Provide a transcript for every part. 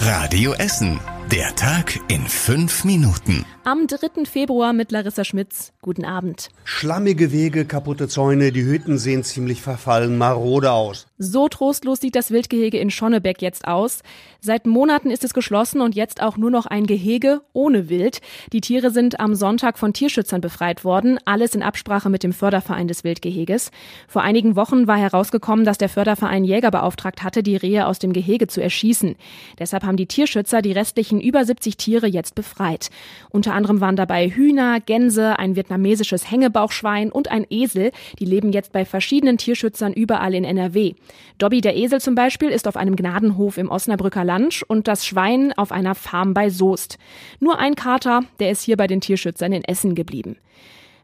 Radio Essen. Der Tag in fünf Minuten. Am 3. Februar mit Larissa Schmitz. Guten Abend. Schlammige Wege, kaputte Zäune, die Hütten sehen ziemlich verfallen, marode aus. So trostlos sieht das Wildgehege in Schonnebeck jetzt aus. Seit Monaten ist es geschlossen und jetzt auch nur noch ein Gehege ohne Wild. Die Tiere sind am Sonntag von Tierschützern befreit worden, alles in Absprache mit dem Förderverein des Wildgeheges. Vor einigen Wochen war herausgekommen, dass der Förderverein Jäger beauftragt hatte, die Rehe aus dem Gehege zu erschießen. Deshalb haben die Tierschützer die restlichen über 70 Tiere jetzt befreit. Unter anderem waren dabei Hühner, Gänse, ein vietnamesisches Hängebauchschwein und ein Esel. Die leben jetzt bei verschiedenen Tierschützern überall in NRW. Dobby der Esel zum Beispiel ist auf einem Gnadenhof im Osnabrücker Land und das Schwein auf einer Farm bei Soest. Nur ein Kater, der ist hier bei den Tierschützern in Essen geblieben.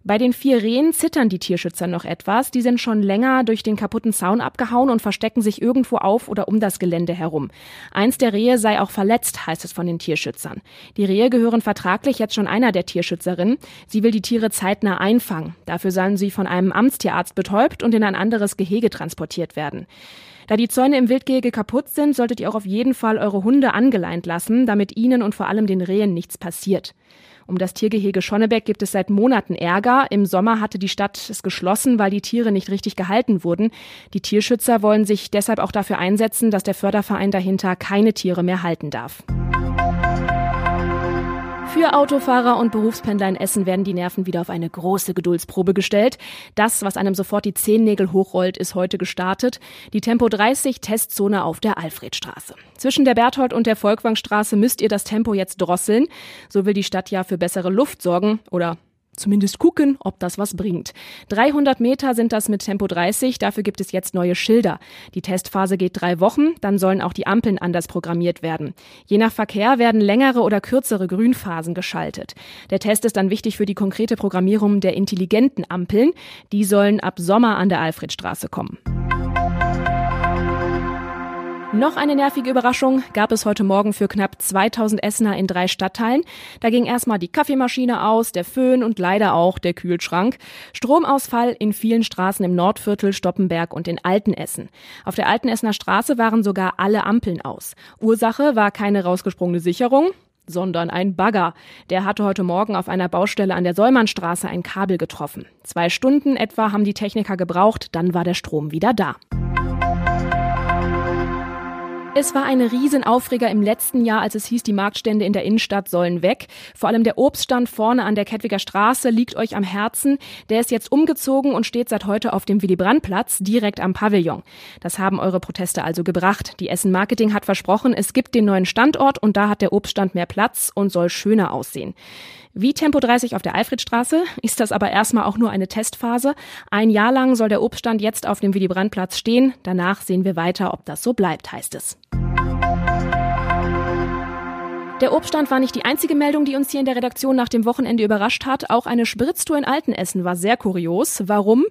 Bei den vier Rehen zittern die Tierschützer noch etwas. Die sind schon länger durch den kaputten Zaun abgehauen und verstecken sich irgendwo auf oder um das Gelände herum. Eins der Rehe sei auch verletzt, heißt es von den Tierschützern. Die Rehe gehören vertraglich jetzt schon einer der Tierschützerinnen. Sie will die Tiere zeitnah einfangen. Dafür sollen sie von einem Amtstierarzt betäubt und in ein anderes Gehege transportiert werden. Da die Zäune im Wildgehege kaputt sind, solltet ihr auch auf jeden Fall eure Hunde angeleint lassen, damit ihnen und vor allem den Rehen nichts passiert. Um das Tiergehege Schonnebeck gibt es seit Monaten Ärger. Im Sommer hatte die Stadt es geschlossen, weil die Tiere nicht richtig gehalten wurden. Die Tierschützer wollen sich deshalb auch dafür einsetzen, dass der Förderverein dahinter keine Tiere mehr halten darf. Für Autofahrer und Berufspendler in Essen werden die Nerven wieder auf eine große Geduldsprobe gestellt. Das, was einem sofort die Zehennägel hochrollt, ist heute gestartet. Die Tempo 30 Testzone auf der Alfredstraße. Zwischen der Berthold und der Volkwangstraße müsst ihr das Tempo jetzt drosseln. So will die Stadt ja für bessere Luft sorgen oder zumindest gucken, ob das was bringt. 300 Meter sind das mit Tempo 30, dafür gibt es jetzt neue Schilder. Die Testphase geht drei Wochen, dann sollen auch die Ampeln anders programmiert werden. Je nach Verkehr werden längere oder kürzere Grünphasen geschaltet. Der Test ist dann wichtig für die konkrete Programmierung der intelligenten Ampeln. Die sollen ab Sommer an der Alfredstraße kommen. Noch eine nervige Überraschung gab es heute Morgen für knapp 2000 Essener in drei Stadtteilen. Da ging erstmal die Kaffeemaschine aus, der Föhn und leider auch der Kühlschrank. Stromausfall in vielen Straßen im Nordviertel, Stoppenberg und in Altenessen. Auf der Altenessener Straße waren sogar alle Ampeln aus. Ursache war keine rausgesprungene Sicherung, sondern ein Bagger. Der hatte heute Morgen auf einer Baustelle an der Säumannstraße ein Kabel getroffen. Zwei Stunden etwa haben die Techniker gebraucht, dann war der Strom wieder da. Es war eine Riesenaufreger im letzten Jahr, als es hieß, die Marktstände in der Innenstadt sollen weg. Vor allem der Obststand vorne an der Kettwiger Straße liegt euch am Herzen. Der ist jetzt umgezogen und steht seit heute auf dem Willy-Brandt-Platz, direkt am Pavillon. Das haben eure Proteste also gebracht. Die Essen Marketing hat versprochen, es gibt den neuen Standort und da hat der Obststand mehr Platz und soll schöner aussehen. Wie Tempo 30 auf der Alfredstraße ist das aber erstmal auch nur eine Testphase. Ein Jahr lang soll der Obststand jetzt auf dem Willy-Brandt-Platz stehen. Danach sehen wir weiter, ob das so bleibt, heißt es. Der Obststand war nicht die einzige Meldung, die uns hier in der Redaktion nach dem Wochenende überrascht hat. Auch eine Spritztour in Altenessen war sehr kurios. Warum?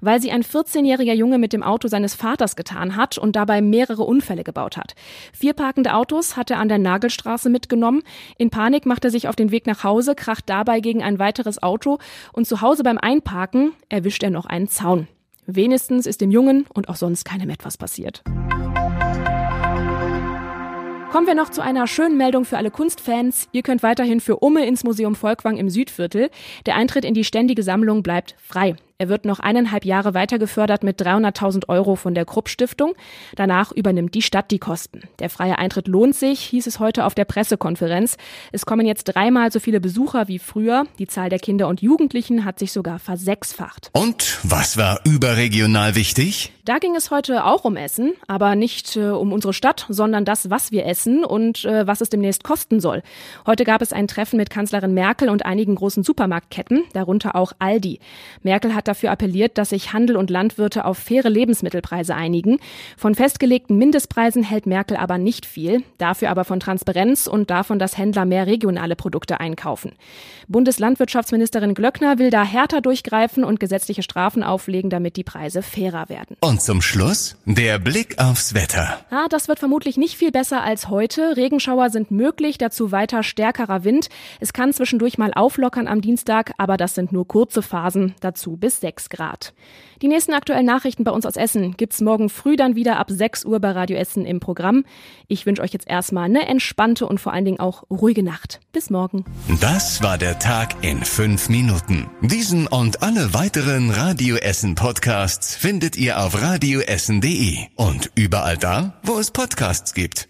Weil sie ein 14-jähriger Junge mit dem Auto seines Vaters getan hat und dabei mehrere Unfälle gebaut hat. Vier parkende Autos hat er an der Nagelstraße mitgenommen. In Panik macht er sich auf den Weg nach Hause, kracht dabei gegen ein weiteres Auto und zu Hause beim Einparken erwischt er noch einen Zaun. Wenigstens ist dem Jungen und auch sonst keinem etwas passiert. Kommen wir noch zu einer schönen Meldung für alle Kunstfans. Ihr könnt weiterhin für Umme ins Museum Volkwang im Südviertel. Der Eintritt in die ständige Sammlung bleibt frei. Er wird noch eineinhalb Jahre weiter gefördert mit 300.000 Euro von der Krupp Stiftung. Danach übernimmt die Stadt die Kosten. Der freie Eintritt lohnt sich, hieß es heute auf der Pressekonferenz. Es kommen jetzt dreimal so viele Besucher wie früher. Die Zahl der Kinder und Jugendlichen hat sich sogar versechsfacht. Und was war überregional wichtig? Da ging es heute auch um Essen, aber nicht äh, um unsere Stadt, sondern das, was wir essen und äh, was es demnächst kosten soll. Heute gab es ein Treffen mit Kanzlerin Merkel und einigen großen Supermarktketten, darunter auch Aldi. Merkel hat dafür appelliert, dass sich Handel und Landwirte auf faire Lebensmittelpreise einigen. Von festgelegten Mindestpreisen hält Merkel aber nicht viel, dafür aber von Transparenz und davon, dass Händler mehr regionale Produkte einkaufen. Bundeslandwirtschaftsministerin Glöckner will da härter durchgreifen und gesetzliche Strafen auflegen, damit die Preise fairer werden. Und zum Schluss der Blick aufs Wetter. Ah, das wird vermutlich nicht viel besser als heute. Regenschauer sind möglich, dazu weiter stärkerer Wind. Es kann zwischendurch mal auflockern am Dienstag, aber das sind nur kurze Phasen. Dazu bis bis 6 Grad. Die nächsten aktuellen Nachrichten bei uns aus Essen gibt's morgen früh dann wieder ab 6 Uhr bei Radio Essen im Programm. Ich wünsche euch jetzt erstmal eine entspannte und vor allen Dingen auch ruhige Nacht. Bis morgen. Das war der Tag in fünf Minuten. Diesen und alle weiteren Radio Essen Podcasts findet ihr auf radioessen.de und überall da, wo es Podcasts gibt.